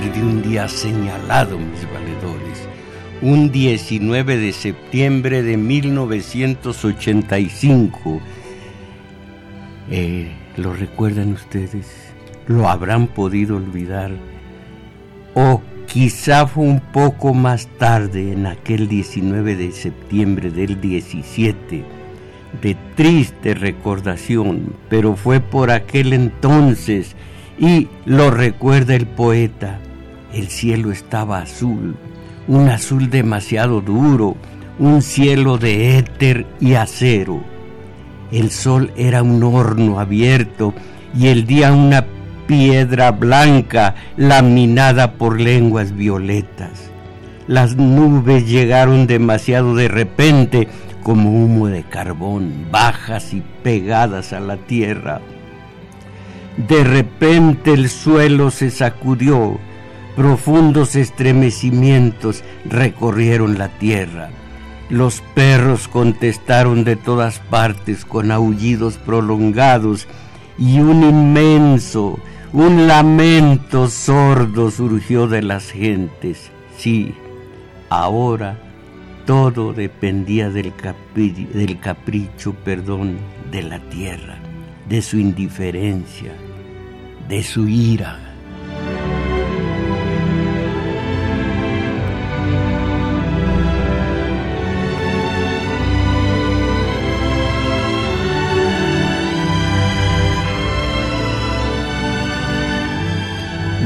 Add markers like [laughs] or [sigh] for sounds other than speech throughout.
De un día señalado, mis valedores, un 19 de septiembre de 1985. Eh, ¿Lo recuerdan ustedes? ¿Lo habrán podido olvidar? O quizá fue un poco más tarde, en aquel 19 de septiembre del 17, de triste recordación, pero fue por aquel entonces y lo recuerda el poeta. El cielo estaba azul, un azul demasiado duro, un cielo de éter y acero. El sol era un horno abierto y el día una piedra blanca laminada por lenguas violetas. Las nubes llegaron demasiado de repente como humo de carbón, bajas y pegadas a la tierra. De repente el suelo se sacudió, profundos estremecimientos recorrieron la tierra. Los perros contestaron de todas partes con aullidos prolongados y un inmenso, un lamento sordo surgió de las gentes. Sí, ahora todo dependía del, capricho, perdón, de la tierra de su indiferencia, de su ira.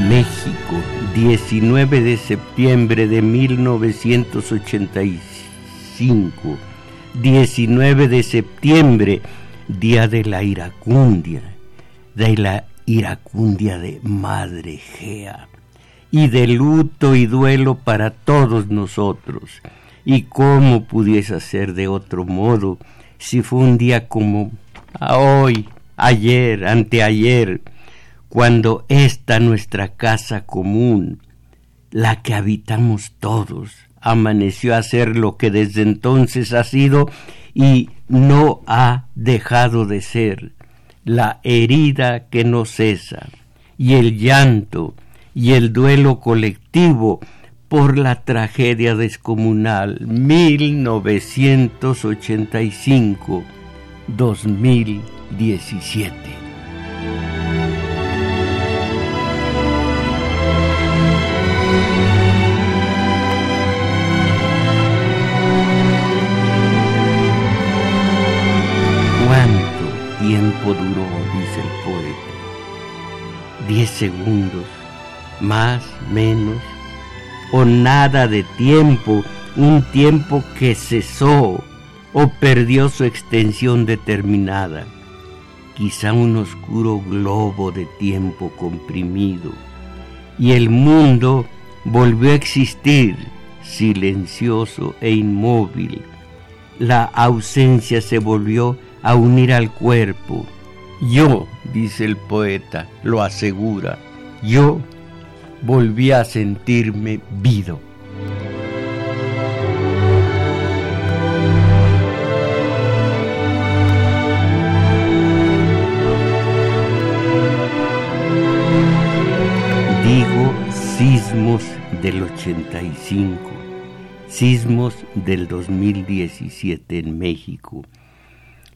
México, 19 de septiembre de 1985. 19 de septiembre día de la iracundia, de la iracundia de Madre Gea, y de luto y duelo para todos nosotros. ¿Y cómo pudiese ser de otro modo si fue un día como hoy, ayer, anteayer, cuando esta nuestra casa común, la que habitamos todos, amaneció a ser lo que desde entonces ha sido y no ha dejado de ser la herida que no cesa y el llanto y el duelo colectivo por la tragedia descomunal 1985-2017. Tiempo duró, dice el poeta. Diez segundos, más, menos, o nada de tiempo, un tiempo que cesó o perdió su extensión determinada. Quizá un oscuro globo de tiempo comprimido. Y el mundo volvió a existir, silencioso e inmóvil. La ausencia se volvió a unir al cuerpo. Yo, dice el poeta, lo asegura, yo volví a sentirme vivo. Digo sismos del 85, sismos del 2017 en México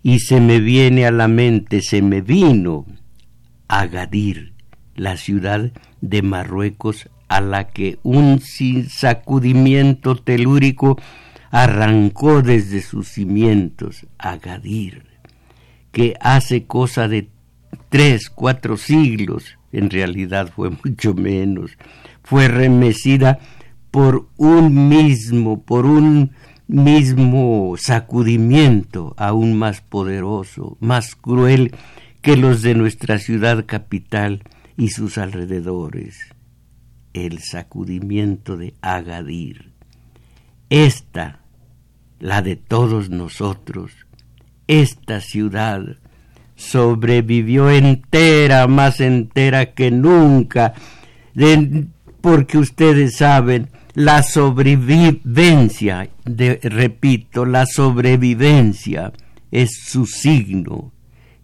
y se me viene a la mente, se me vino Agadir, la ciudad de Marruecos a la que un sacudimiento telúrico arrancó desde sus cimientos, Agadir, que hace cosa de tres, cuatro siglos, en realidad fue [laughs] mucho menos, fue remecida por un mismo, por un mismo sacudimiento aún más poderoso, más cruel que los de nuestra ciudad capital y sus alrededores. El sacudimiento de Agadir. Esta, la de todos nosotros, esta ciudad sobrevivió entera, más entera que nunca, porque ustedes saben, la sobrevivencia, repito, la sobrevivencia es su signo,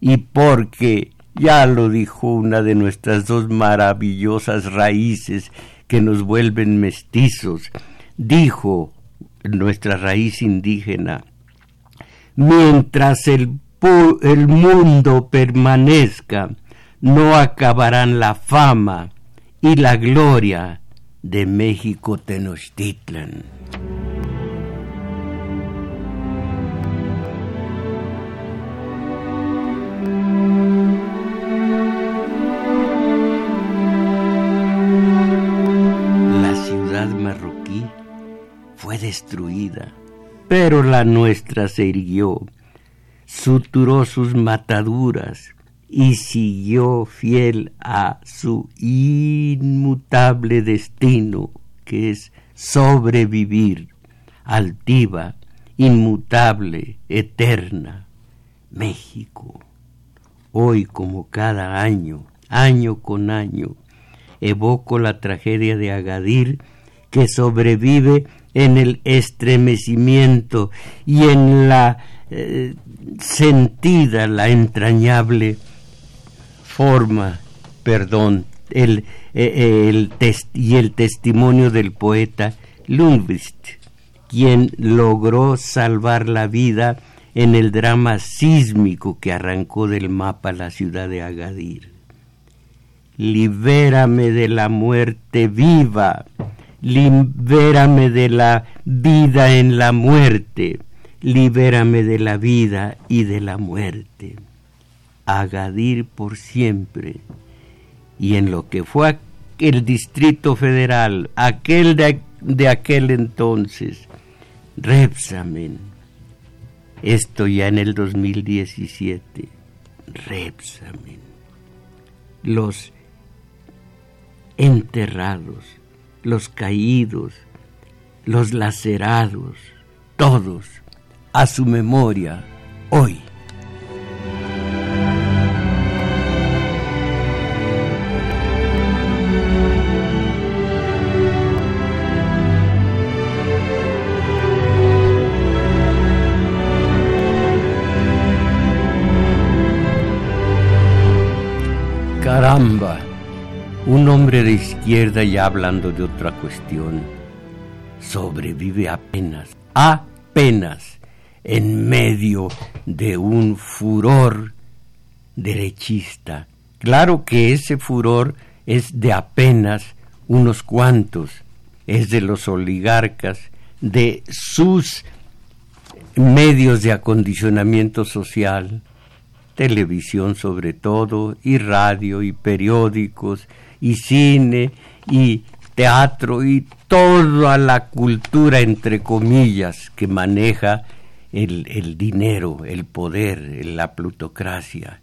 y porque, ya lo dijo una de nuestras dos maravillosas raíces que nos vuelven mestizos, dijo nuestra raíz indígena, mientras el, mundo permanezca, no acabarán la fama y la gloria de México Tenochtitlan. La ciudad marroquí fue destruida, pero la nuestra se irguió, suturó sus mataduras, y siguió fiel a su inmutable destino, que es sobrevivir, altiva, inmutable, eterna. México, hoy como cada año, año con año, evoco la tragedia de Agadir que sobrevive en el estremecimiento y en la eh, sentida, la entrañable forma, perdón, el, eh, el y el testimonio del poeta Lundqvist, quien logró salvar la vida en el drama sísmico que arrancó del mapa la ciudad de Agadir. Libérame de la muerte viva, libérame de la vida en la muerte, libérame de la vida y de la muerte. Agadir por siempre. Y en lo que fue el Distrito Federal, aquel de, aquel entonces, Repsamen, esto ya en el 2017, Repsamen, los enterrados, los caídos, los lacerados, todos a su memoria hoy. Un hombre de izquierda ya hablando de otra cuestión, sobrevive apenas, apenas, en medio de un furor derechista. Claro que ese furor es de apenas unos cuantos, es de los oligarcas, de sus medios de acondicionamiento social, televisión sobre todo, y radio, y periódicos, y cine, y teatro, y toda la cultura, entre comillas, que maneja el, el dinero, el poder, la plutocracia,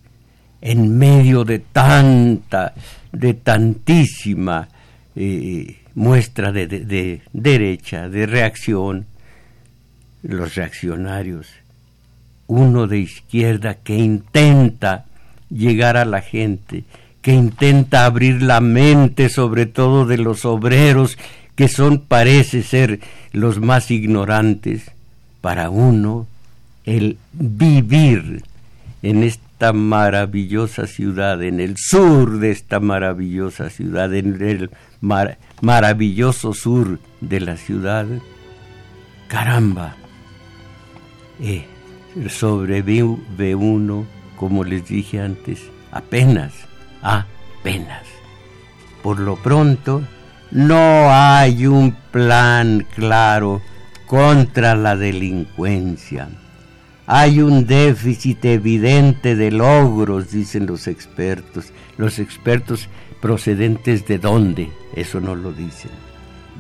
en medio de tanta, de tantísima eh, muestra de, de derecha, de reacción, los reaccionarios uno de izquierda que intenta llegar a la gente, que intenta abrir la mente sobre todo de los obreros, que son, parece ser, los más ignorantes, para uno el vivir en esta maravillosa ciudad, en el sur de esta maravillosa ciudad, en el maravilloso sur de la ciudad, caramba, eh, sobrevive uno, como les dije antes, apenas, apenas. Por lo pronto, no hay un plan claro contra la delincuencia. Hay un déficit evidente de logros, dicen los expertos. Los expertos procedentes de dónde, eso no lo dicen.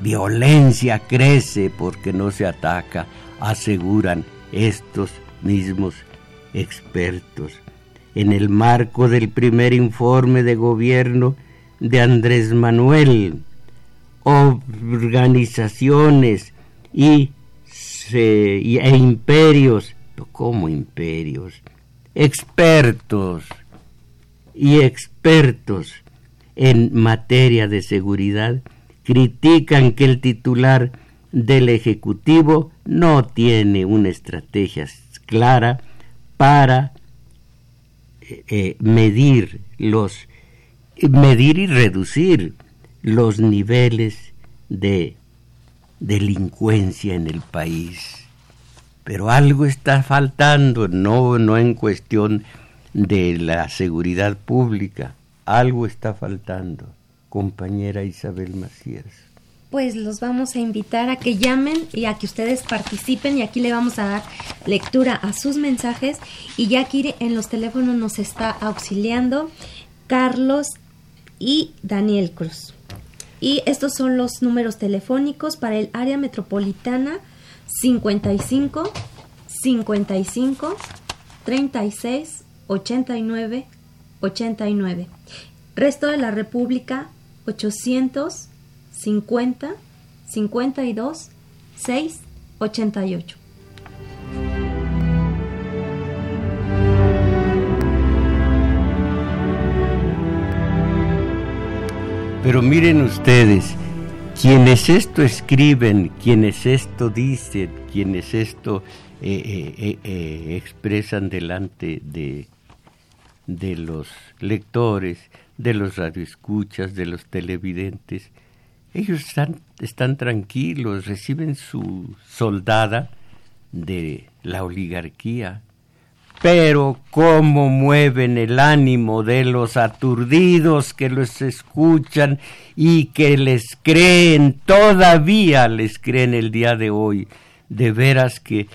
Violencia crece porque no se ataca, aseguran estos mismos expertos. En el marco del primer informe de gobierno de Andrés Manuel, organizaciones y, e imperios, como imperios, expertos y expertos en materia de seguridad critican que el titular del Ejecutivo no tiene una estrategia clara para eh, medir los medir y reducir los niveles de delincuencia en el país. Pero algo está faltando, no, no en cuestión de la seguridad pública, algo está faltando, compañera Isabel Macías. Pues los vamos a invitar a que llamen y a que ustedes participen y aquí le vamos a dar lectura a sus mensajes y ya aquí en los teléfonos nos está auxiliando Carlos y Daniel Cruz. Y estos son los números telefónicos para el área metropolitana 55 55 36 89 89. Resto de la República 850 52 6 88. Pero miren ustedes, quienes esto escriben, quienes esto dicen, quienes esto eh, eh, eh, expresan delante de, de los lectores, de los radioescuchas, de los televidentes, ellos están, tranquilos, reciben su soldada de la oligarquía, pero cómo mueven el ánimo de los aturdidos que los escuchan y que les creen, todavía les creen el día de hoy. De veras que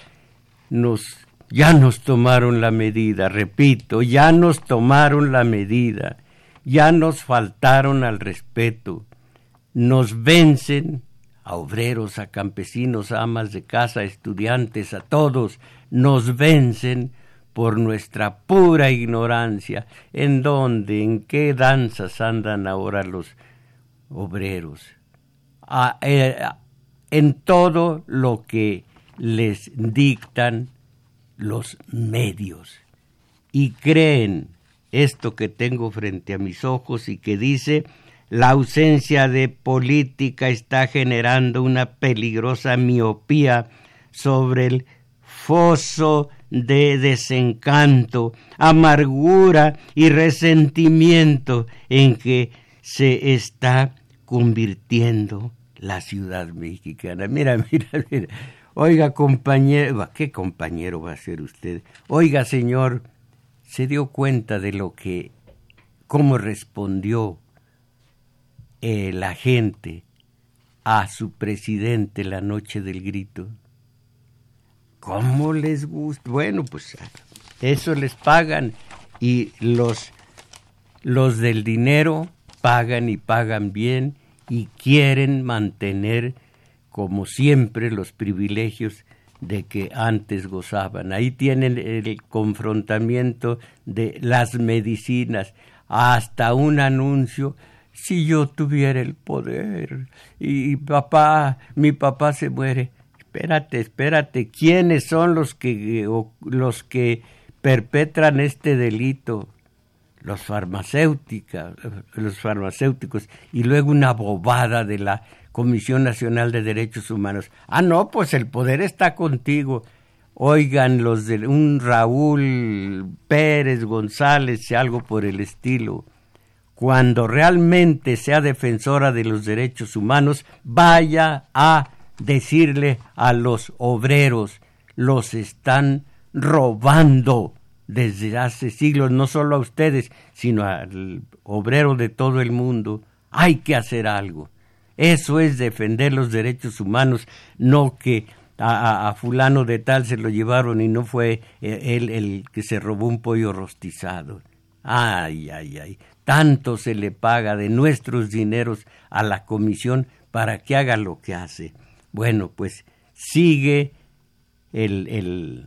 nos ya nos tomaron la medida, repito, ya nos tomaron la medida, ya nos faltaron al respeto, nos vencen a obreros, a campesinos, a amas de casa, a estudiantes, a todos, nos vencen por nuestra pura ignorancia, en dónde, en qué danzas andan ahora los obreros, eh, en todo lo que les dictan los medios. Y creen esto que tengo frente a mis ojos y que dice la ausencia de política está generando una peligrosa miopía sobre el foso de desencanto, amargura y resentimiento en que se está convirtiendo la ciudad mexicana. Mira, [laughs] mira, mira. Oiga, compañero, ¿qué compañero va a ser usted? Oiga, señor, ¿se dio cuenta de lo que, cómo respondió eh, la gente a su presidente la noche del grito? ¿Cómo les gusta? Bueno, pues eso les pagan y los, los del dinero pagan y pagan bien y quieren mantener como siempre los privilegios de que antes gozaban. Ahí tienen el confrontamiento de las medicinas, hasta un anuncio, si yo tuviera el poder y papá, mi papá se muere, espérate, espérate, ¿quiénes son los que, los que perpetran este delito? Los farmacéuticos, los farmacéuticos, y luego una bobada de la Comisión Nacional de Derechos Humanos. Ah, no, pues el poder está contigo. Oigan los de un Raúl Pérez González, algo por el estilo. Cuando realmente sea defensora de los derechos humanos, vaya a decirle a los obreros, los están robando desde hace siglos, no solo a ustedes, sino al obrero de todo el mundo. Hay que hacer algo. Eso es defender los derechos humanos, no que a, fulano de tal se lo llevaron y no fue eh, él el que se robó un pollo rostizado. Ay, ay, ay. Tanto se le paga de nuestros dineros a la comisión para que haga lo que hace. Bueno, pues sigue el, el,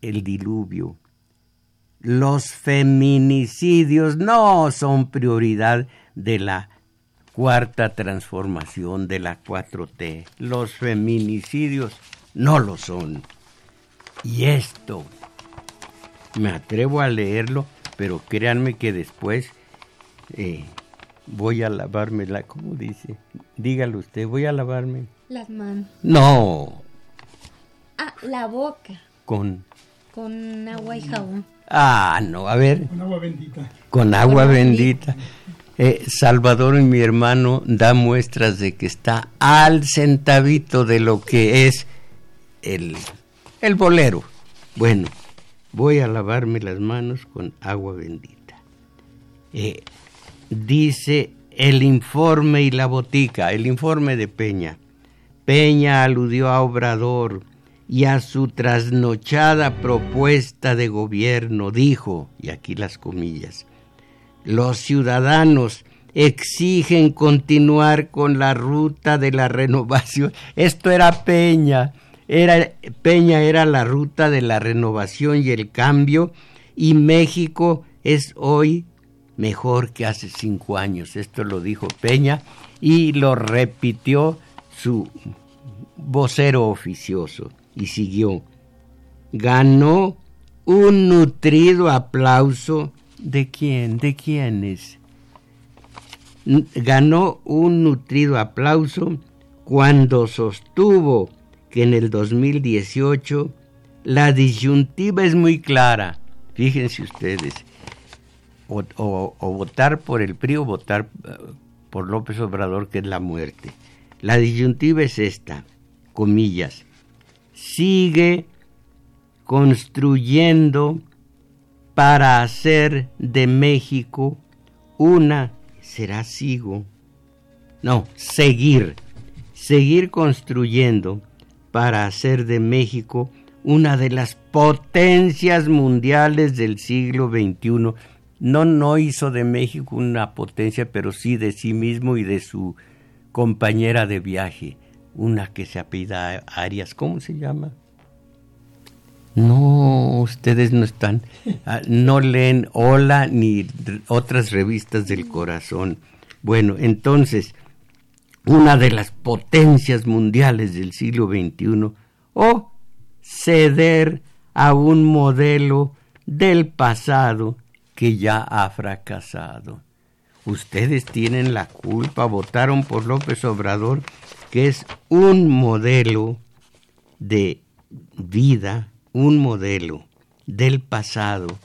el diluvio. los feminicidios no son prioridad de la cuarta transformación de la 4T. Los feminicidios no lo son. Y esto, me atrevo a leerlo, pero créanme que después eh, voy a lavarme la, ¿cómo dice? Dígalo usted, voy a lavarme. Las manos. No. Ah, la boca. Con. Con agua y jabón. Ah, no, a ver. Con agua bendita. Con agua bendita. Eh, Salvador, mi hermano, da muestras de que está al centavito de lo que es el, el bolero. Bueno, voy a lavarme las manos con agua bendita. Eh, dice el informe y la botica, el informe de Peña. Peña aludió a Obrador y a su trasnochada propuesta de gobierno, dijo, y aquí las comillas, los ciudadanos exigen continuar con la ruta de la renovación. Esto era Peña, era, Peña era la ruta de la renovación y el cambio, y México es hoy mejor que hace cinco años. Esto lo dijo Peña y lo repitió su vocero oficioso y siguió. Ganó un nutrido aplauso. ¿De quién? ¿De quiénes? Ganó un nutrido aplauso cuando sostuvo que en el 2018 la disyuntiva es muy clara. Fíjense ustedes, o, votar por el PRI o votar eh, por López Obrador, que es la muerte. La disyuntiva es esta, comillas, sigue construyendo para hacer de México una, será sigo, no, seguir, seguir construyendo para hacer de México una de las potencias mundiales del siglo XXI. No, no hizo de México una potencia, pero sí de sí mismo y de su compañera de viaje una que se apida Arias, ¿cómo se llama? No, ustedes no están, ah, no leen Hola ni otras revistas del corazón. Bueno, entonces, una de las potencias mundiales del siglo XXI, o ceder a un modelo del pasado que ya ha fracasado. Ustedes tienen la culpa, votaron por López Obrador que es un modelo de vida, un modelo del pasado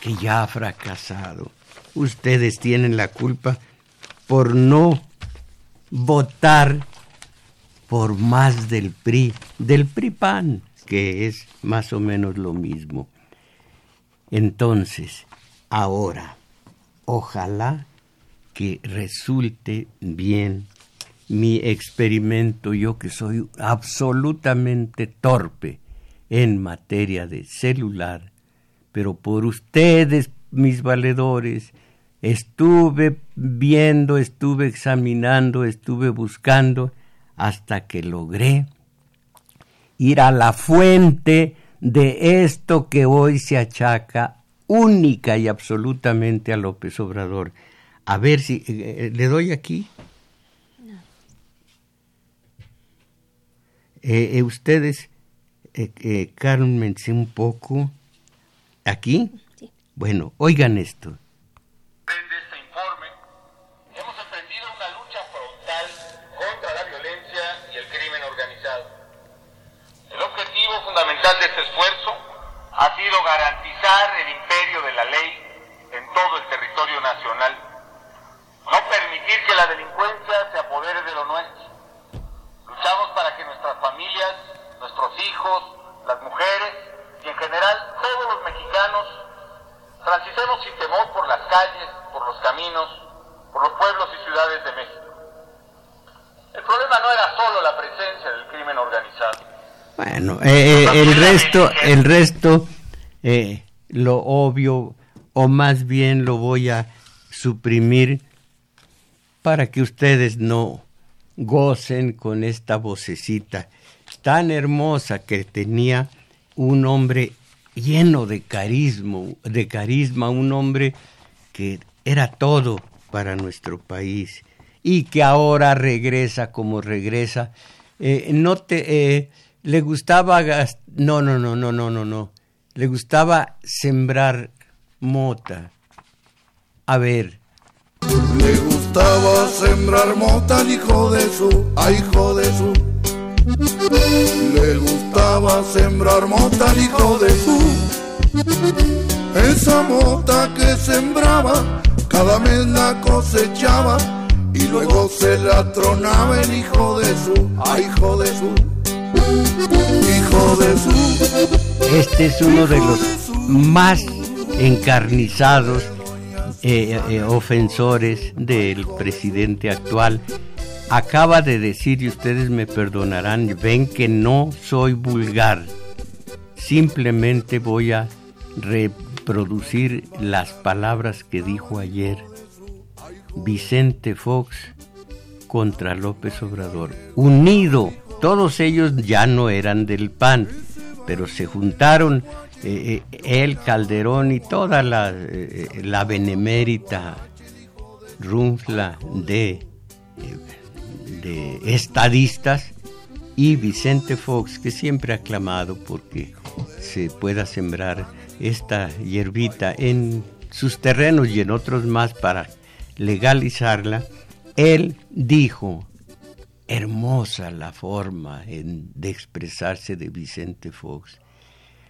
que ya ha fracasado. Ustedes tienen la culpa por no votar por más del PRI, del PRI-PAN, que es más o menos lo mismo. Entonces, ahora, ojalá que resulte bien mi experimento, yo que soy absolutamente torpe en materia de celular, pero por ustedes, mis valedores, estuve viendo, estuve examinando, estuve buscando, hasta que logré ir a la fuente de esto que hoy se achaca única y absolutamente a López Obrador. A ver si eh, eh, le doy aquí. Eh, eh, ustedes, eh, eh, cálmense un poco. ¿Aquí? Sí. Bueno, oigan esto. Fundamental de esfuerzo ha sido garantizar el imperio de la ley en todo el territorio nacional, no permitir que la delincuencia se apodere de lo nuestro. Luchamos para que nuestras familias, nuestros hijos, las mujeres y en general todos los mexicanos transitemos sin temor por las calles, por los caminos, por los pueblos y ciudades de México. El problema no era solo la presencia del crimen organizado. Bueno, eh, eh, el resto, el resto, eh, lo obvio, o más bien lo voy a suprimir para que ustedes no gocen con esta vocecita tan hermosa que tenía un hombre lleno de carisma, de carisma, un hombre que era todo para nuestro país y que ahora regresa como regresa. Eh, no te, eh, le gustaba, no, no, no, no, no, no, no, le gustaba sembrar mota. A ver. Le gustaba sembrar mota al hijo de su, a hijo de su. Le gustaba sembrar mota al hijo de su. Esa mota que sembraba, cada mes la cosechaba y luego se la tronaba el hijo de su, a hijo de su. Hijo de su. Este es uno de los más encarnizados eh, eh, ofensores del presidente actual. Acaba de decir, y ustedes me perdonarán, ven que no soy vulgar. Simplemente voy a reproducir las palabras que dijo ayer Vicente Fox contra López Obrador. Unido, todos ellos ya no eran del PAN, pero se juntaron eh, eh, el Calderón y toda la, eh, la benemérita runfla de, de estadistas y Vicente Fox, que siempre ha clamado porque se pueda sembrar esta hierbita en sus terrenos y en otros más para legalizarla, él dijo, hermosa la forma de expresarse de Vicente Fox,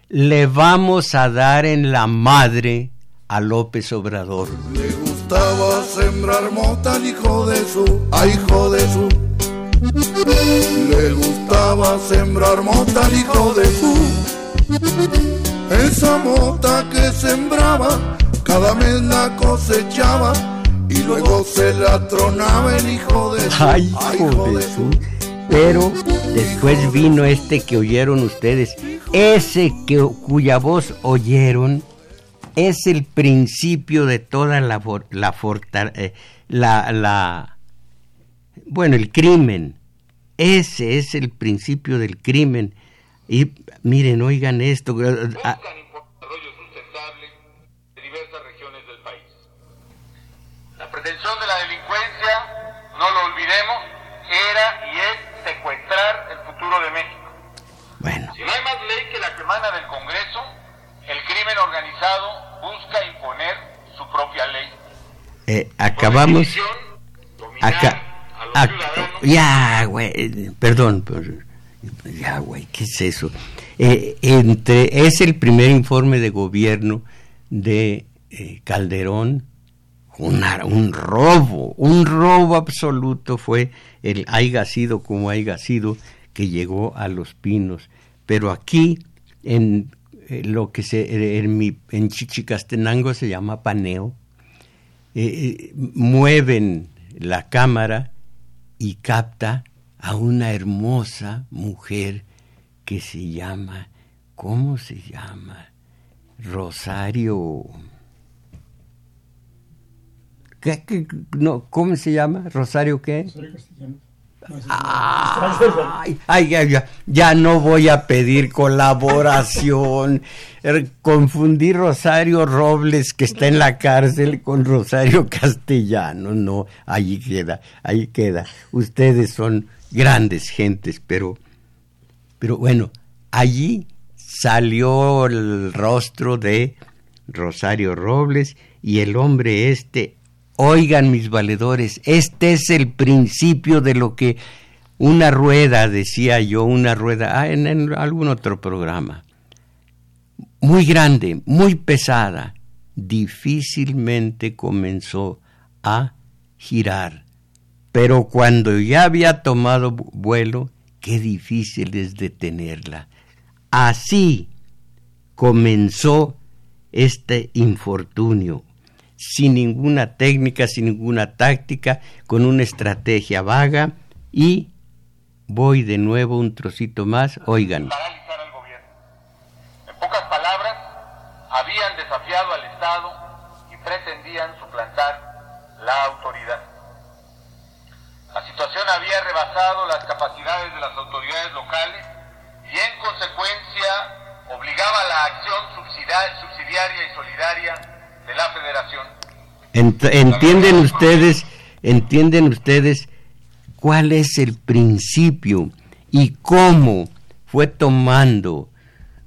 le vamos a dar en la madre a López Obrador. Le gustaba sembrar mota al hijo de su, a hijo de su. Le gustaba sembrar mota al hijo de su. Esa mota que sembraba, cada mes la cosechaba y luego se la tronaba el hijo de su. Ay, hijo, de, su. Pero después vino este que oyeron ustedes, ese que, cuya voz oyeron es el principio de toda la, la, eh, la, la, bueno, el crimen. Ese es el principio del crimen. Y miren, oigan esto desarrollo sustentable de diversas regiones del país. La pretensión de la delincuencia, no lo olvidemos, era y es secuestrar el futuro de México. Bueno. Si no hay más ley que la que emana del Congreso, el crimen organizado busca imponer su propia ley. Eh, acabamos. Acá. ya, güey. Perdón. Ya, güey, ¿qué es eso? Eh, entre, es el primer informe de gobierno de eh, Calderón. Un robo, un robo absoluto fue el haya sido como haya sido que llegó a Los Pinos. Pero aquí, en eh, lo que se, en, en Chichicastenango se llama paneo, eh, eh, mueven la cámara y capta a una hermosa mujer que se llama, ¿cómo se llama? Rosario. ¿Qué, no, ¿Cómo se llama? ¿Rosario qué? Rosario Castellano. Ay, ya, ya, no voy a pedir colaboración. Er, confundí Rosario Robles, que está en la cárcel, con Rosario Castellano. No, ahí queda, ahí queda. Ustedes son grandes gentes, pero, pero bueno, allí salió el rostro de Rosario Robles y el hombre este Oigan mis valedores, este es el principio de lo que una rueda, decía yo, una rueda, ah, en, algún otro programa, muy grande, muy pesada, difícilmente comenzó a girar. Pero cuando ya había tomado vuelo, qué difícil es detenerla. Así comenzó este infortunio, sin ninguna técnica, sin ninguna táctica, con una estrategia vaga y voy de nuevo un trocito más, oigan. Paralizar al gobierno. En pocas palabras, habían desafiado al Estado y pretendían suplantar la autoridad. La situación había rebasado las capacidades de las autoridades locales y en consecuencia obligaba a la acción subsidiaria y solidaria de la Federación. entienden ustedes, entienden ustedes cuál es el principio y cómo fue tomando,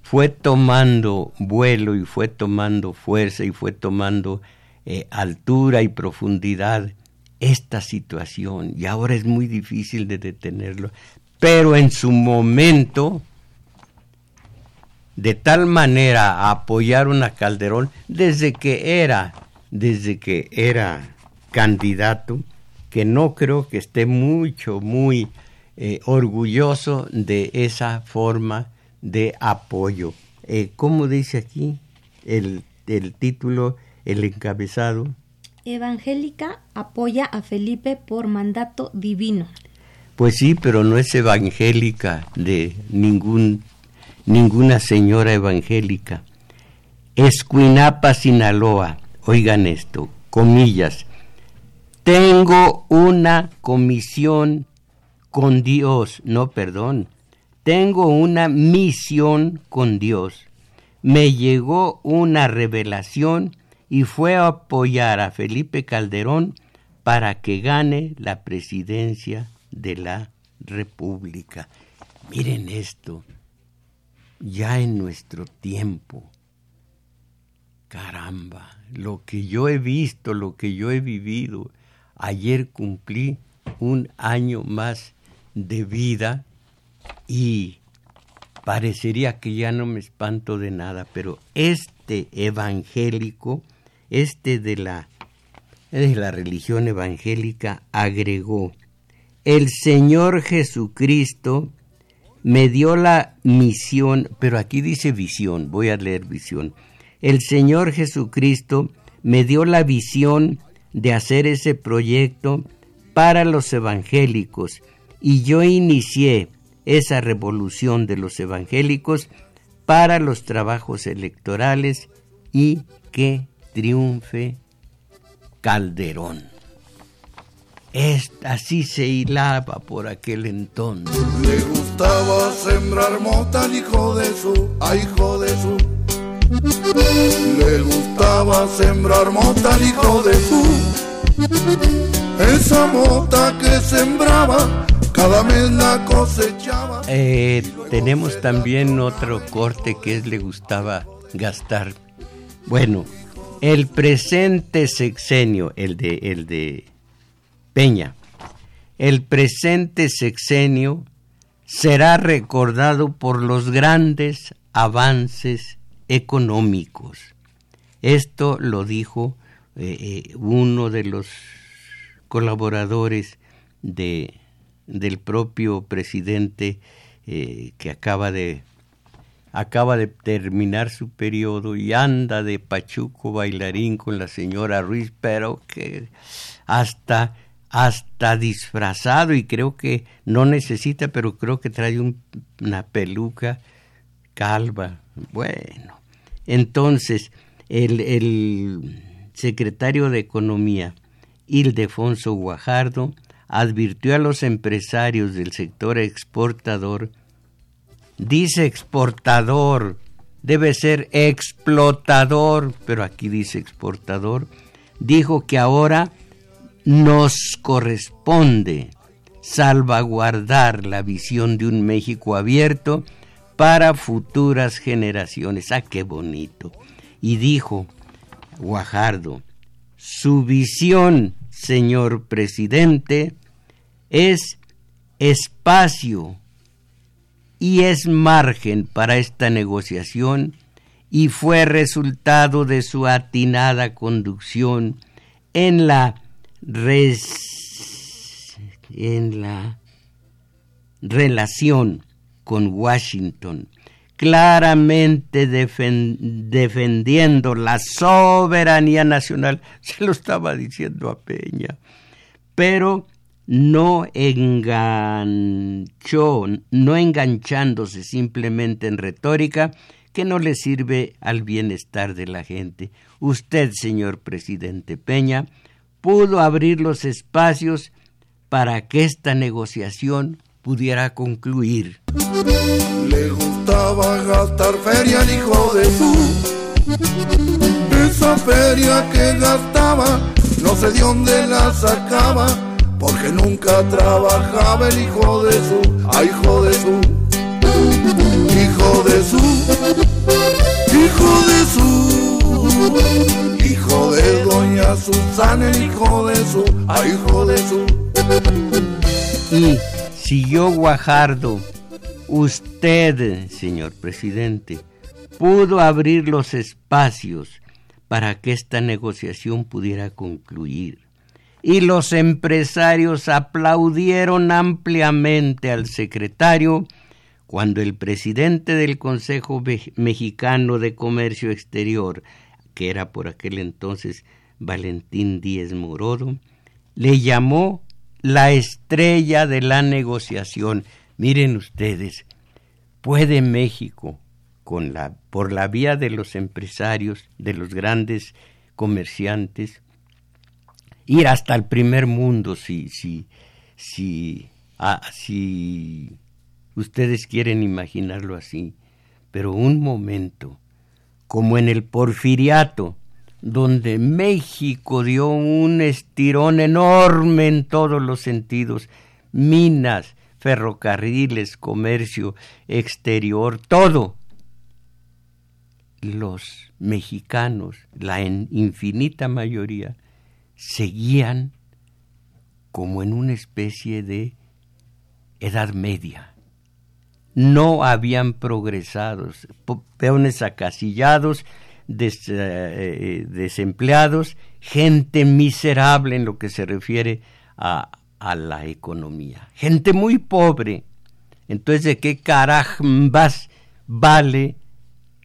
fue tomando vuelo y fue tomando fuerza y fue tomando eh, altura y profundidad esta situación y ahora es muy difícil de detenerlo, pero en su momento de tal manera apoyaron a Calderón desde que era desde que era candidato que no creo que esté mucho muy eh, orgulloso de esa forma de apoyo. Eh, ¿Cómo dice aquí el, el título, el encabezado? Evangélica apoya a Felipe por mandato divino. Pues sí, pero no es evangélica de ningún, ninguna señora evangélica. Escuinapa, Sinaloa. Oigan esto, comillas. Tengo una comisión con Dios, no, perdón. Tengo una misión con Dios. Me llegó una revelación y fue a apoyar a Felipe Calderón para que gane la presidencia de la República. Miren esto, ya en nuestro tiempo, caramba, lo que yo he visto, lo que yo he vivido, ayer cumplí un año más de vida y parecería que ya no me espanto de nada, pero este evangélico este de la, de la religión evangélica agregó, el Señor Jesucristo me dio la misión, pero aquí dice visión, voy a leer visión. El Señor Jesucristo me dio la visión de hacer ese proyecto para los evangélicos y yo inicié esa revolución de los evangélicos para los trabajos electorales y que triunfe Calderón. Es, así se hilaba por aquel entonces. Le gustaba sembrar mota al hijo de su, a hijo de su. Le gustaba sembrar mota al hijo de su. Esa mota que sembraba, cada mes la cosechaba. Eh, tenemos también otro corte que es le gustaba gastar. Bueno, el presente sexenio, el de, el de Peña, el presente sexenio será recordado por los grandes avances económicos. Esto lo dijo eh, eh, uno de los colaboradores de, del propio presidente eh, que acaba de acaba de terminar su periodo y anda de pachuco bailarín con la señora Ruiz, pero que hasta hasta disfrazado y creo que no necesita, pero creo que trae una peluca calva. Bueno, entonces el, el secretario de Economía, Ildefonso Guajardo, advirtió a los empresarios del sector exportador dice exportador, debe ser explotador, pero aquí dice exportador, dijo que ahora nos corresponde salvaguardar la visión de un México abierto para futuras generaciones. Ah, qué bonito. Y dijo Guajardo, su visión, señor presidente, es espacio y es margen para esta negociación y fue resultado de su atinada conducción en la, en la relación con Washington, claramente defendiendo la soberanía nacional, [laughs] se lo estaba diciendo a Peña, pero no enganchó, no enganchándose simplemente en retórica que no le sirve al bienestar de la gente. Usted, señor presidente Peña, pudo abrir los espacios para que esta negociación pudiera concluir. Le gustaba gastar feria al hijo de su. Esa feria que gastaba, no sé de dónde la sacaba, porque nunca trabajaba el hijo de su, ay hijo de su, hijo de su, hijo de su, hijo de doña Susana, el hijo de su, ay hijo de su. Y siguió Guajardo, usted, señor presidente, pudo abrir los espacios para que esta negociación pudiera concluir. Y los empresarios aplaudieron ampliamente al secretario cuando el presidente del Consejo Mexicano de Comercio Exterior, que era por aquel entonces Valentín Díez Morodo, le llamó la estrella de la negociación. Miren ustedes, puede México, con la, por la vía de los empresarios, de los grandes comerciantes, ir hasta el primer mundo si, si, si, ah, si ustedes quieren imaginarlo así. Pero un momento, como en el porfiriato, donde México dio un estirón enorme en todos los sentidos, minas, ferrocarriles, comercio exterior, todo. Los mexicanos, la infinita mayoría, seguían como en una especie de edad media. No habían progresado, peones acasillados, des, eh, desempleados, gente miserable en lo que se refiere a, a la economía, gente muy pobre. Entonces, ¿de qué carambas vale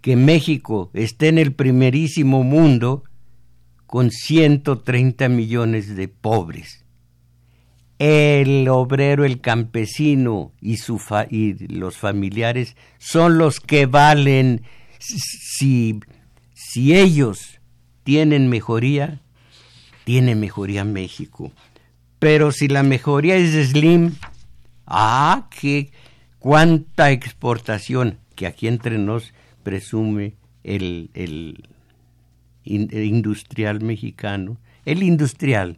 que México esté en el primerísimo mundo con 130 millones de pobres? El obrero, el campesino y, su y los familiares son los que valen si si ellos tienen mejoría, tiene mejoría México. Pero si la mejoría es Slim, ah, qué cuánta exportación que aquí entre nos presume el, el, industrial mexicano, el industrial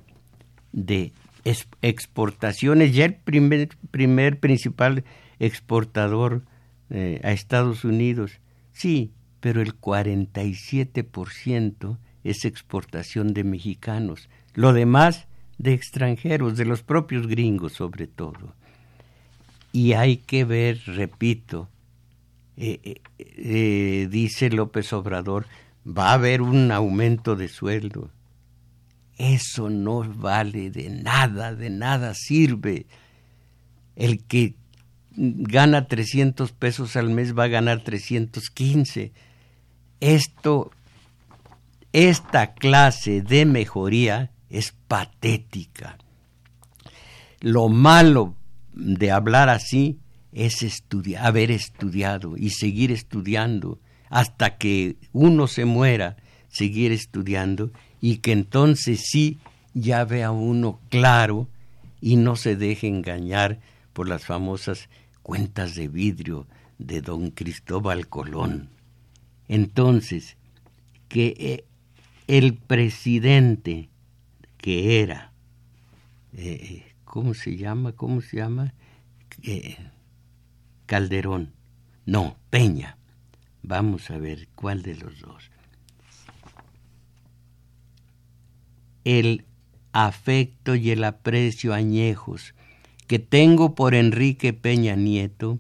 de exportaciones, ya el primer, primer principal exportador eh, a Estados Unidos. Sí, pero el 47% es exportación de mexicanos, lo demás de extranjeros, de los propios gringos sobre todo. Y hay que ver, repito, eh, eh, dice López Obrador, va a haber un aumento de sueldo. Eso no vale de nada, de nada sirve. El que gana 300 pesos al mes va a ganar 315 esto, esta clase de mejoría es patética. Lo malo de hablar así es haber estudiado y seguir estudiando hasta que uno se muera, seguir estudiando y que entonces sí ya vea uno claro y no se deje engañar por las famosas cuentas de vidrio de don Cristóbal Colón. Entonces, que eh, el presidente que era, eh, ¿cómo se llama? ¿Cómo se llama? Eh, Calderón. No, Peña. Vamos a ver cuál de los dos. El afecto y el aprecio añejos que tengo por Enrique Peña Nieto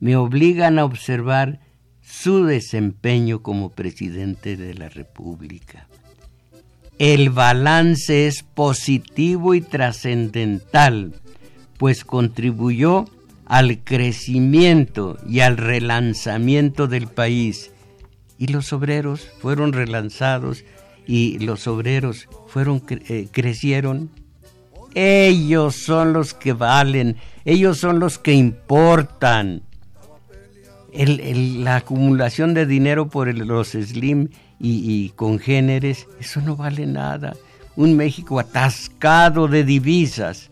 me obligan a observar su desempeño como presidente de la República. El balance es positivo y trascendental, pues contribuyó al crecimiento y al relanzamiento del país. Y los obreros fueron relanzados y los obreros fueron eh, crecieron. Ellos son los que valen, ellos son los que importan la acumulación de dinero por los slim y, congéneres, eso no vale nada. Un México atascado de divisas.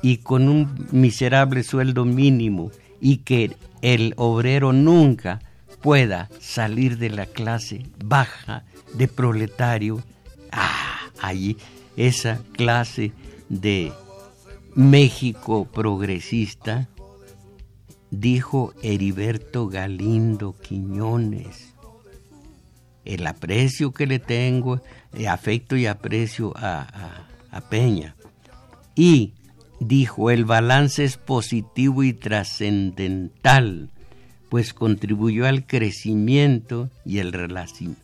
y con un miserable sueldo mínimo y que el obrero nunca pueda salir de la clase baja de proletario, ah, allí esa clase de México progresista, dijo Heriberto Galindo Quiñones. El aprecio que le tengo, eh, afecto y aprecio a Peña. Y dijo, el balance es positivo y trascendental, pues contribuyó al crecimiento y el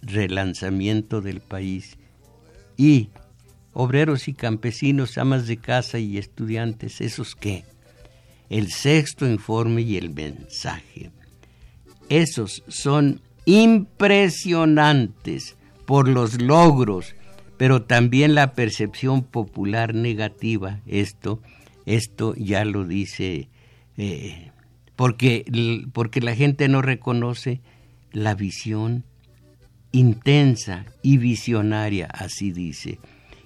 relanzamiento del país. Y obreros y campesinos, amas de casa y estudiantes, ¿esos qué? El sexto informe y el mensaje. Esos son impresionantes por los logros, pero también la percepción popular negativa, esto, esto ya lo dice, eh, porque, porque la gente no reconoce la visión intensa y visionaria, así dice,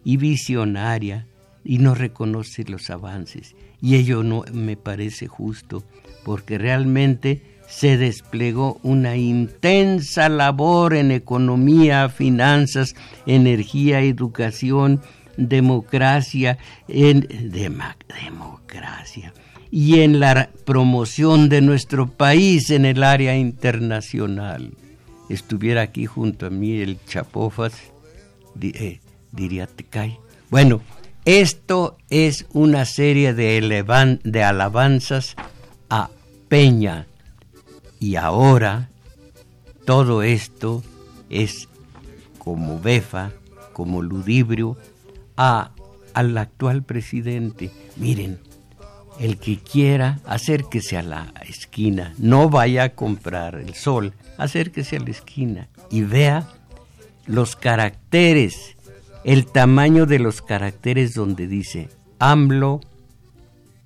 y visionaria, y no reconoce los avances. Y ello no me parece justo, porque realmente se desplegó una intensa labor en economía, finanzas, energía, educación, democracia, en democracia y en la promoción de nuestro país en el área internacional. Estuviera aquí junto a mí el Chapofas, eh, diría Tecay. Bueno, esto es una serie de, de alabanzas a Peña. Y ahora todo esto es como befa, como ludibrio, a, al actual presidente. Miren, el que quiera, acérquese a la esquina, no vaya a comprar el sol, acérquese a la esquina y vea los caracteres, el tamaño de los caracteres donde dice AMLO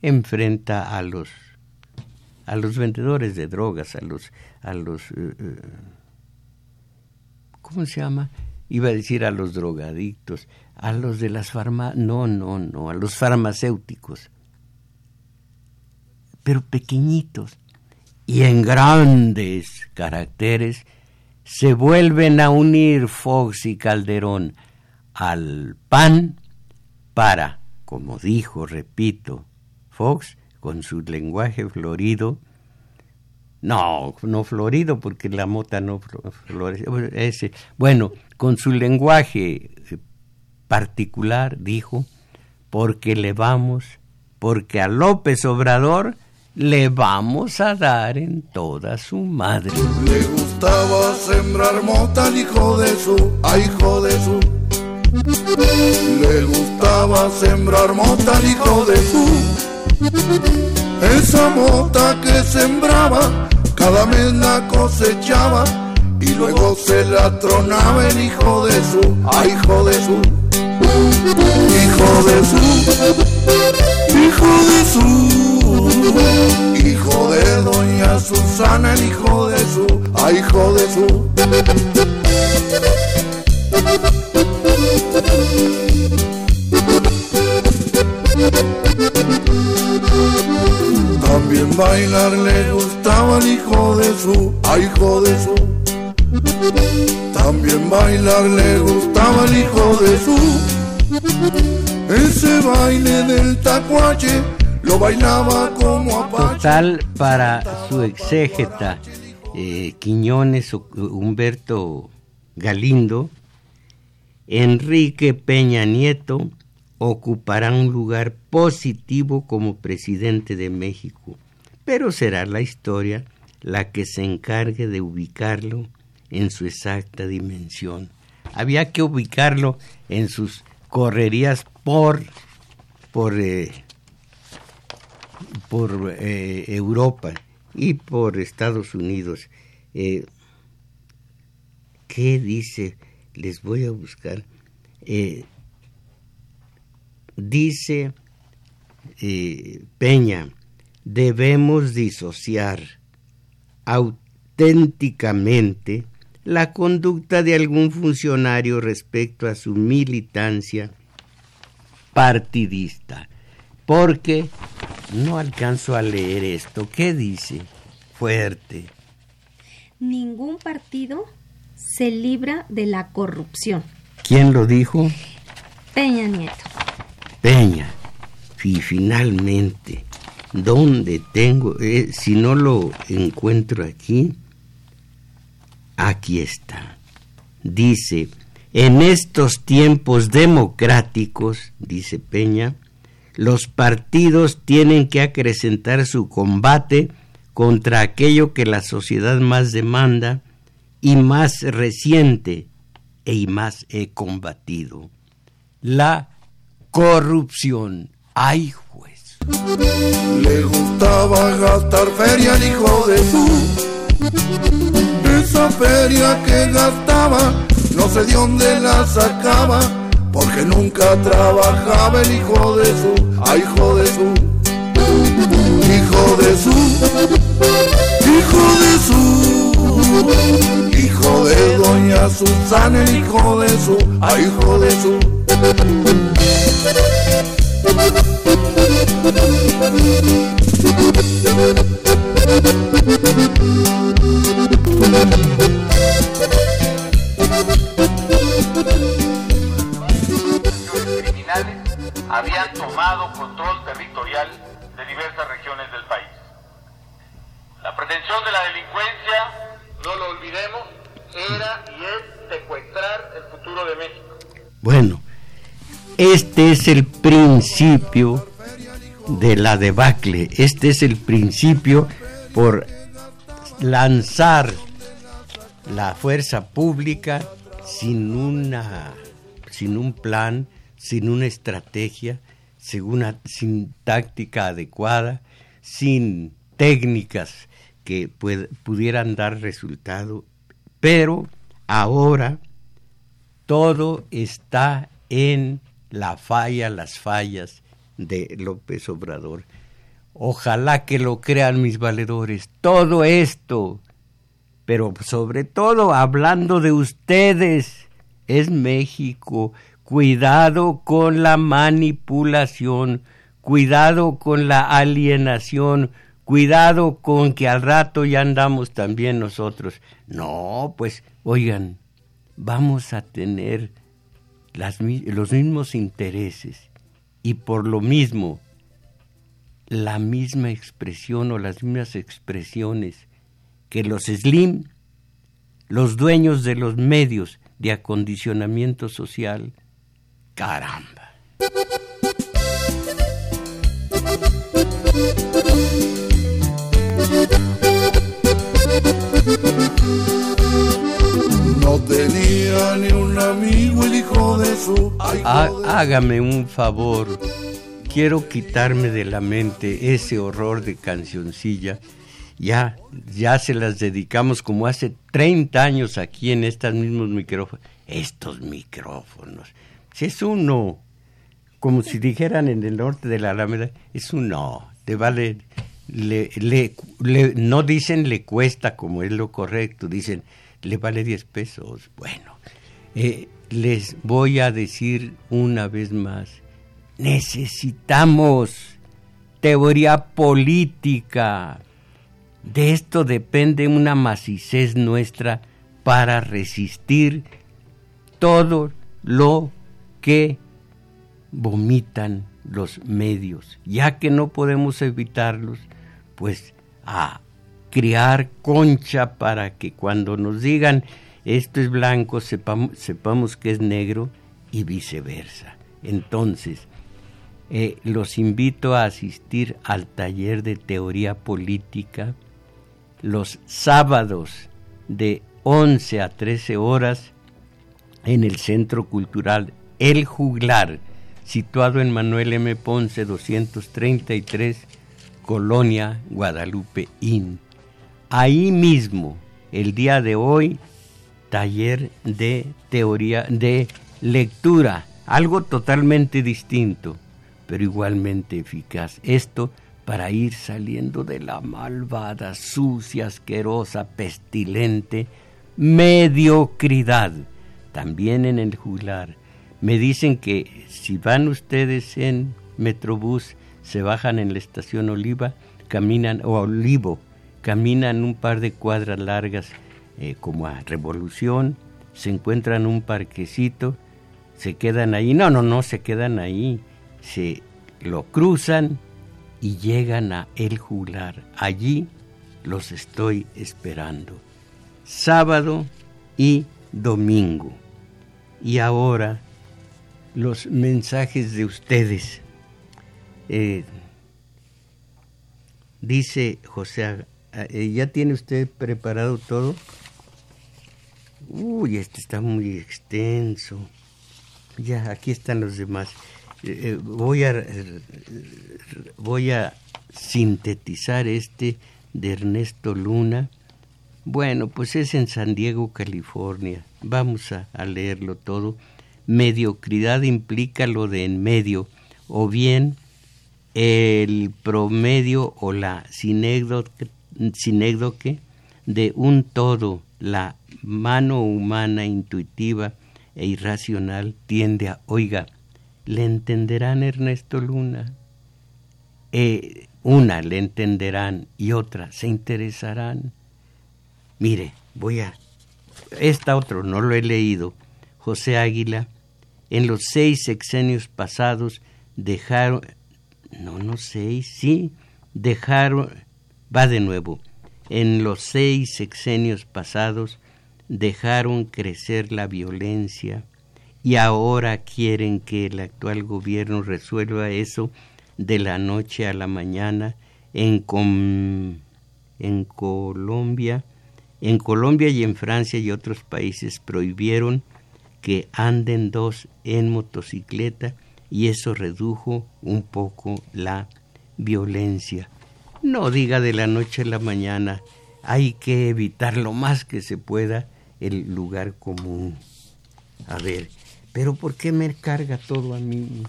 enfrenta a los a los vendedores de drogas, a los a los eh, eh, ¿cómo se llama? Iba a decir a los drogadictos, a los de las farma, no, no, no, a los farmacéuticos, pero pequeñitos y en grandes caracteres se vuelven a unir Fox y Calderón al PAN para, como dijo, repito, Fox, con su lenguaje florido, no, no florido porque la mota no florece, bueno, con su lenguaje particular, dijo, porque le vamos, porque a López Obrador le vamos a dar en toda su madre. Le gustaba sembrar mota al hijo de su, a hijo de su. Le gustaba sembrar mota al hijo de su. Esa mota que sembraba, cada mes la cosechaba y luego se la tronaba el hijo de su, a hijo de su hijo de su, hijo de su, hijo de doña Susana, el hijo de su, a hijo de su. También bailar le gustaba al hijo de su, a hijo de su. También bailar le gustaba al hijo de su ese baile del tacuache lo bailaba como. Total para su exégeta eh, Quiñones Humberto Galindo, Enrique Peña Nieto ocupará un lugar positivo como presidente de México, pero será la historia la que se encargue de ubicarlo en su exacta dimensión. Había que ubicarlo en sus correrías por por eh, por eh, Europa y por Estados Unidos. Eh, ¿Qué dice? Les voy a buscar. dice Peña, debemos disociar auténticamente la conducta de algún funcionario respecto a su militancia partidista. porque no alcanzo a leer esto. ¿Qué dice? Fuerte. Ningún partido se libra de la corrupción. ¿Quién lo dijo? Peña Nieto. Peña. Y finalmente, ¿dónde tengo? Eh, si no lo encuentro aquí, aquí está. Dice, en estos tiempos democráticos, dice Peña, los partidos tienen que acrecentar su combate contra aquello que la sociedad más demanda y más reciente y más he combatido, la corrupción. ¡Ay, juez! Le gustaba gastar feria al hijo de su. Esa feria que gastaba, no sé de dónde la sacaba, porque nunca trabajaba el hijo de su. ¡Ay, hijo de su! Hijo de su. Hijo de su. Hijo de doña Susana, el hijo de su. ¡Ay, hijo de su! Habían tomado control territorial de diversas regiones del país. La pretensión de la delincuencia, no lo olvidemos, era y es secuestrar el futuro de México. Bueno, este es el principio de la debacle. Este es el principio por lanzar la fuerza pública sin una sin un plan, sin una estrategia, sin, una, sin táctica adecuada, sin técnicas que pudieran dar resultado, pero ahora todo está en la falla, las fallas de López Obrador. Ojalá que lo crean mis valedores. Todo esto, pero sobre todo hablando de ustedes, es México. Cuidado con la manipulación, cuidado con la alienación, cuidado con que al rato ya andamos también nosotros. No, pues, oigan, vamos a tener los mismos intereses y por lo mismo la misma expresión o las mismas expresiones que los Slim, los dueños de los medios de acondicionamiento social, caramba. No tenía ni un amigo el hijo de su. hágame un favor. Quiero quitarme de la mente ese horror de cancioncilla. Ya, ya se las dedicamos como hace 30 años aquí en estos mismos micrófonos. Estos micrófonos. Es uno, como si dijeran en el norte de la Alameda, es uno. Te vale. Le, le, no dicen le cuesta como es lo correcto, dicen le vale 10 pesos. Bueno, eh, les voy a decir una vez más, necesitamos teoría política. De esto depende una macicez nuestra para resistir todo lo que vomitan los medios. Ya que no podemos evitarlos, pues a criar concha para que cuando nos digan esto es blanco sepamos, sepamos que es negro y viceversa. Entonces, eh, los invito a asistir al taller de teoría política los sábados de 11 a 13 horas en el Centro Cultural El Juglar, situado en Manuel M. Ponce 233, Colonia Guadalupe Inn. Ahí mismo, el día de hoy, taller de teoría, de lectura, algo totalmente distinto, pero igualmente eficaz. Esto para ir saliendo de la malvada, sucia, asquerosa, pestilente mediocridad. También en el juglar. Me dicen que si van ustedes en Metrobús, se bajan en la estación Oliva, caminan, o Olivo, caminan un par de cuadras largas eh, como a Revolución, se encuentran un parquecito, se quedan ahí, no, no, no, se quedan ahí, se lo cruzan y llegan a El Jular. Allí los estoy esperando. Sábado y domingo. Y ahora los mensajes de ustedes. Eh, dice José, eh, ¿ya tiene usted preparado todo? Uy, este está muy extenso. Ya, aquí están los demás. Eh, voy a voy a sintetizar este de Ernesto Luna. Bueno, pues es en San Diego, California. Vamos a, leerlo todo. Mediocridad implica lo de en medio, o bien el promedio o la sinécdoque de un todo, la mano humana intuitiva e irracional tiende a, oiga, ¿le entenderán Ernesto Luna? Eh, una le entenderán y otra se interesarán. Mire, voy a... Esta otro no lo he leído. José Águila, en los seis sexenios pasados dejaron... No, no seis, sí, dejaron... Va de nuevo. En los seis sexenios pasados dejaron crecer la violencia y ahora quieren que el actual gobierno resuelva eso de la noche a la mañana en, en Colombia. En Colombia y en Francia y otros países prohibieron que anden dos en motocicleta y eso redujo un poco la violencia. No diga de la noche a la mañana, hay que evitar lo más que se pueda el lugar común. A ver, pero ¿por qué me carga todo a mí?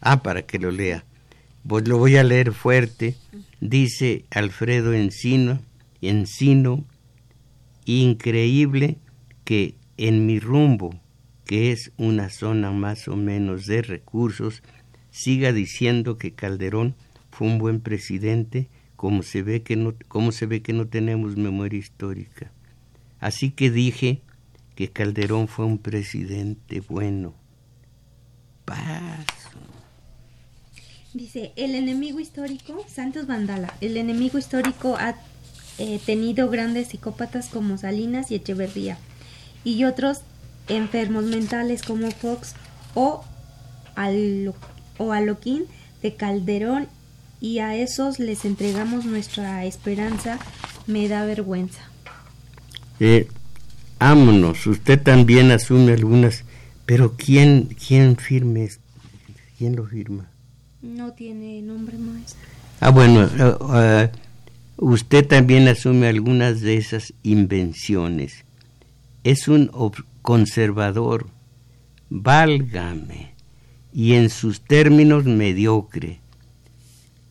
Ah, para que lo lea. Pues lo voy a leer fuerte. Dice Alfredo Encino, Encino, increíble que en mi rumbo, que es una zona más o menos de recursos, siga diciendo que Calderón fue un buen presidente, como se ve que no, como se ve que no tenemos memoria histórica. Así que dije que Calderón fue un presidente bueno. Paso. Dice, el enemigo histórico, Santos Vandala, el enemigo histórico ha eh, tenido grandes psicópatas como Salinas y Echeverría y otros enfermos mentales como Fox o, Alo, o Aloquín de Calderón y a esos les entregamos nuestra esperanza, me da vergüenza. Eh, ámonos, usted también asume algunas, pero ¿quién, quién firme? ¿Quién lo firma? No tiene nombre maestro. Ah, bueno, eh, eh, usted también asume algunas de esas invenciones. Es un conservador, válgame, y en sus términos mediocre.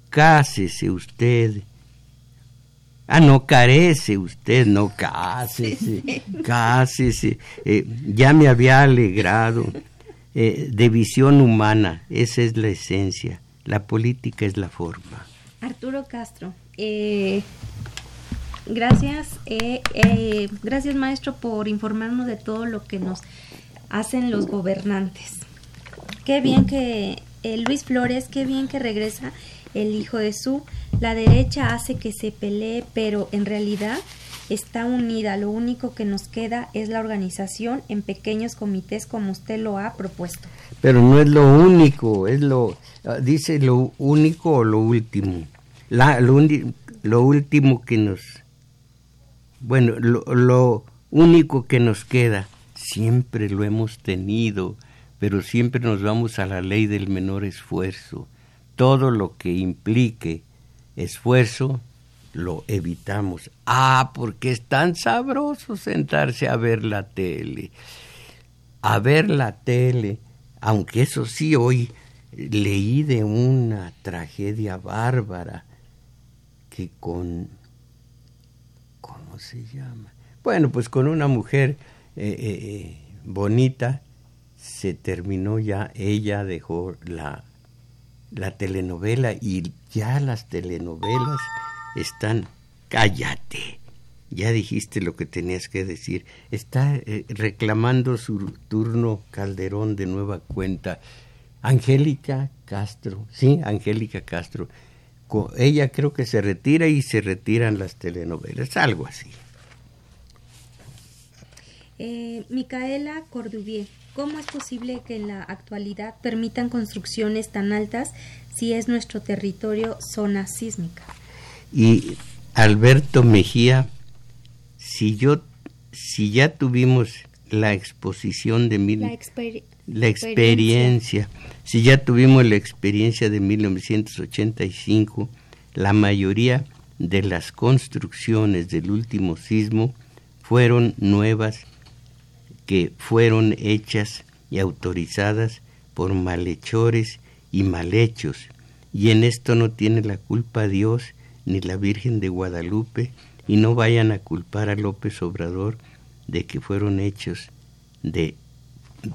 Cásese usted. Ah, no, carece usted, no, cásese, cásese. Eh, ya me había alegrado. de visión humana, esa es la esencia. La política es la forma. Arturo Castro, eh, gracias, eh, eh, gracias maestro por informarnos de todo lo que nos hacen los gobernantes. Qué bien que Luis Flores, qué bien que regresa el hijo de su. La derecha hace que se pelee, pero en realidad está unida. Lo único que nos queda es la organización en pequeños comités como usted lo ha propuesto. Pero no es lo único, es lo Ah, dice lo único o lo último. La, lo, lo, último que nos... Bueno, lo, único que nos queda, siempre lo hemos tenido, pero siempre nos vamos a la ley del menor esfuerzo. Todo lo que implique esfuerzo, lo evitamos. Ah, porque es tan sabroso sentarse a ver la tele. A ver la tele, aunque eso sí, hoy leí de una tragedia bárbara que con... ¿Cómo se llama? Bueno, pues con una mujer eh, eh, eh, bonita se terminó ya, ella dejó la, la telenovela y ya las telenovelas están, cállate, ya dijiste lo que tenías que decir, está reclamando su turno Calderón de nueva cuenta. Angélica Castro, sí, Angélica Castro, ella creo que se retira y se retiran las telenovelas, algo así. Eh, Micaela Corduvier, ¿cómo es posible que en la actualidad permitan construcciones tan altas si es nuestro territorio zona sísmica? Y Alberto Mejía, si yo, si ya tuvimos la exposición de mil, la, la experiencia, si ya tuvimos la experiencia de 1985, la mayoría de las construcciones del último sismo fueron nuevas que fueron hechas y autorizadas por malhechores y malhechos, y en esto no tiene la culpa Dios ni la Virgen de Guadalupe, y no vayan a culpar a López Obrador de que fueron hechos de,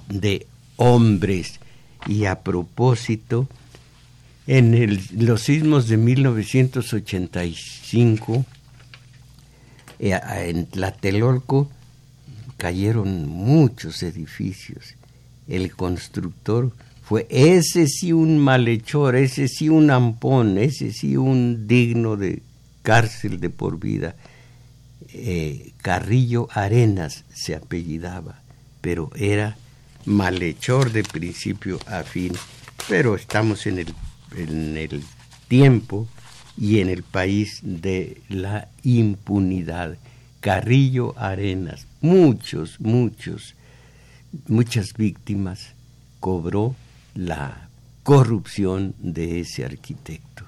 de hombres. Y a propósito, en los sismos de 1985, eh, en Tlatelolco, cayeron muchos edificios. El constructor fue ese sí un malhechor, ese sí un ampón, ese sí un digno de cárcel de por vida. Eh, Carrillo Arenas se apellidaba, pero era malhechor de principio a fin. Pero estamos en el, en el tiempo y en el país de la impunidad. Carrillo Arenas, muchos, muchos, muchas víctimas cobró la corrupción de ese arquitecto.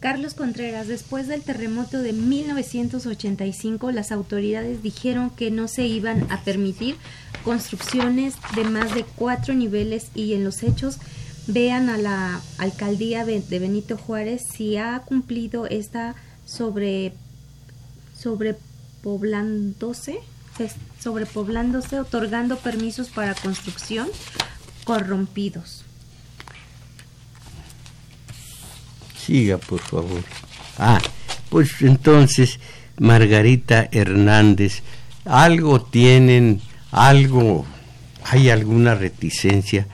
Carlos Contreras, después del terremoto de 1985, las autoridades dijeron que no se iban a permitir construcciones de más de cuatro niveles y en los hechos vean a la alcaldía de Benito Juárez si ha cumplido esta sobre sobrepoblándose, sobrepoblándose, otorgando permisos para construcción corrompidos. Siga, por favor. Ah, pues entonces, Margarita Hernández, algo tienen, algo, hay alguna reticencia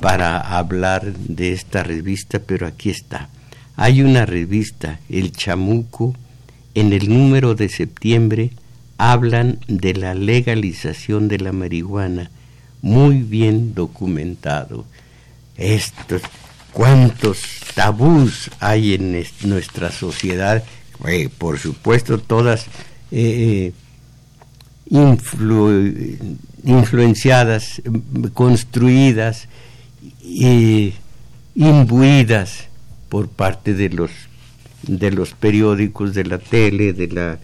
para hablar de esta revista, pero aquí está. Hay una revista, El Chamuco, en el número de septiembre hablan de la legalización de la marihuana, muy bien documentado. Estos, cuántos tabús hay en nuestra sociedad, eh, por supuesto todas eh, influenciadas, construidas, e imbuidas por parte de los de los periódicos, de la tele, de la,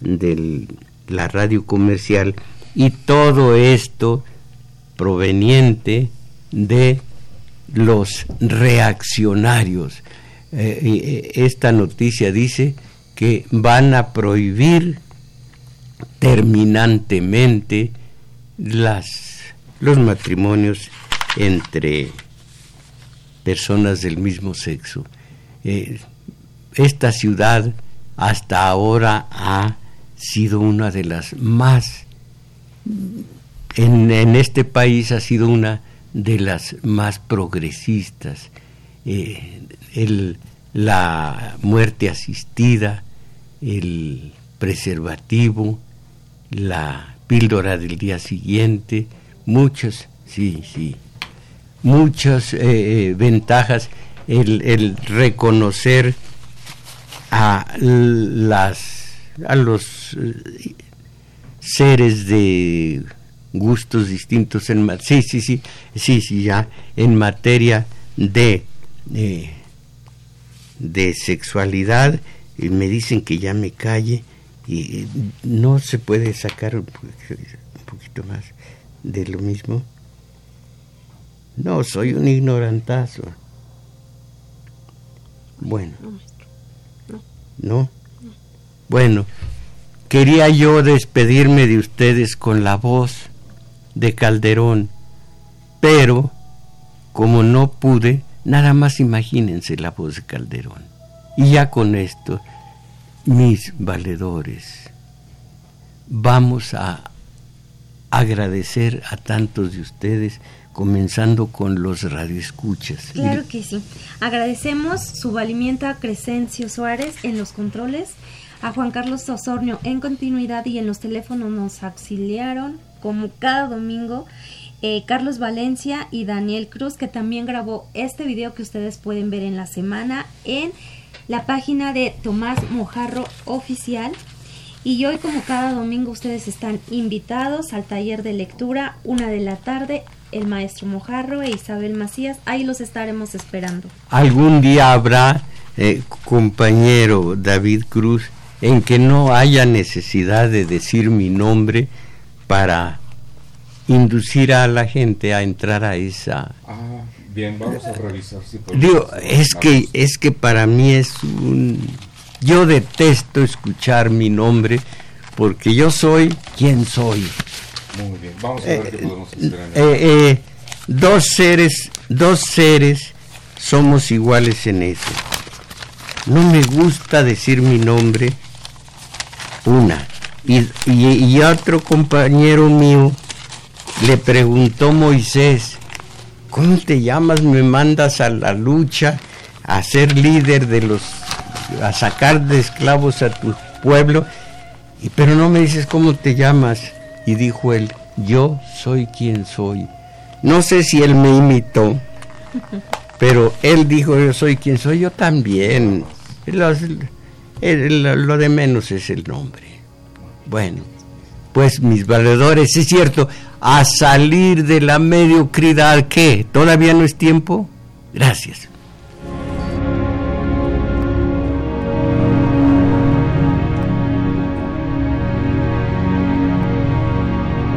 de la radio comercial y todo esto proveniente de los reaccionarios. Eh, eh, esta noticia dice que van a prohibir terminantemente las, los matrimonios entre personas del mismo sexo. Eh, esta ciudad hasta ahora ha sido una de las más, en, este país ha sido una de las más progresistas. Eh, la muerte asistida, el preservativo, la píldora del día siguiente, muchas, sí, sí, muchas eh, eh, ventajas, el, el reconocer a las a los seres de gustos distintos en sí sí sí sí sí ya en materia de eh, de sexualidad y me dicen que ya me calle y no se puede sacar un poquito más de lo mismo. No soy un ignorantazo. Bueno. ¿no? Bueno, quería yo despedirme de ustedes con la voz de Calderón, pero como no pude, Nada más imagínense la voz de Calderón. Y ya con esto, mis valedores, vamos a agradecer a tantos de ustedes, comenzando con los radioescuchas. Claro que sí. Agradecemos su valimiento a Crescencio Suárez en los controles, a Juan Carlos Osornio en continuidad y en los teléfonos nos auxiliaron como cada domingo. Eh, Carlos Valencia y Daniel Cruz, que también grabó este video que ustedes pueden ver en la semana en la página de Tomás Mojarro Oficial. Y hoy, como cada domingo, ustedes están invitados al taller de lectura, una de la tarde, el maestro Mojarro e Isabel Macías. Ahí los estaremos esperando. Algún día habrá, eh, compañero David Cruz, en que no haya necesidad de decir mi nombre para inducir a la gente a entrar a esa Ah, bien, vamos a revisar si podemos Digo, es que, es que para mí es un... Yo detesto escuchar mi nombre porque yo soy quien soy. Muy bien, vamos a ver qué podemos hacer Eh, el- eh, dos seres, dos seres somos iguales en eso. No me gusta decir mi nombre, una. Y, y, otro compañero mío le preguntó Moisés, ¿cómo te llamas? Me mandas a la lucha, a ser líder de los, a sacar de esclavos a tu pueblo, y, pero no me dices cómo te llamas. Y dijo él, yo soy quien soy. No sé si él me imitó, pero él dijo, yo soy quien soy, yo también. Lo de menos es el nombre. Bueno, pues mis valedores, es cierto, a salir de la mediocridad, ¿qué? ¿Todavía no es tiempo? Gracias.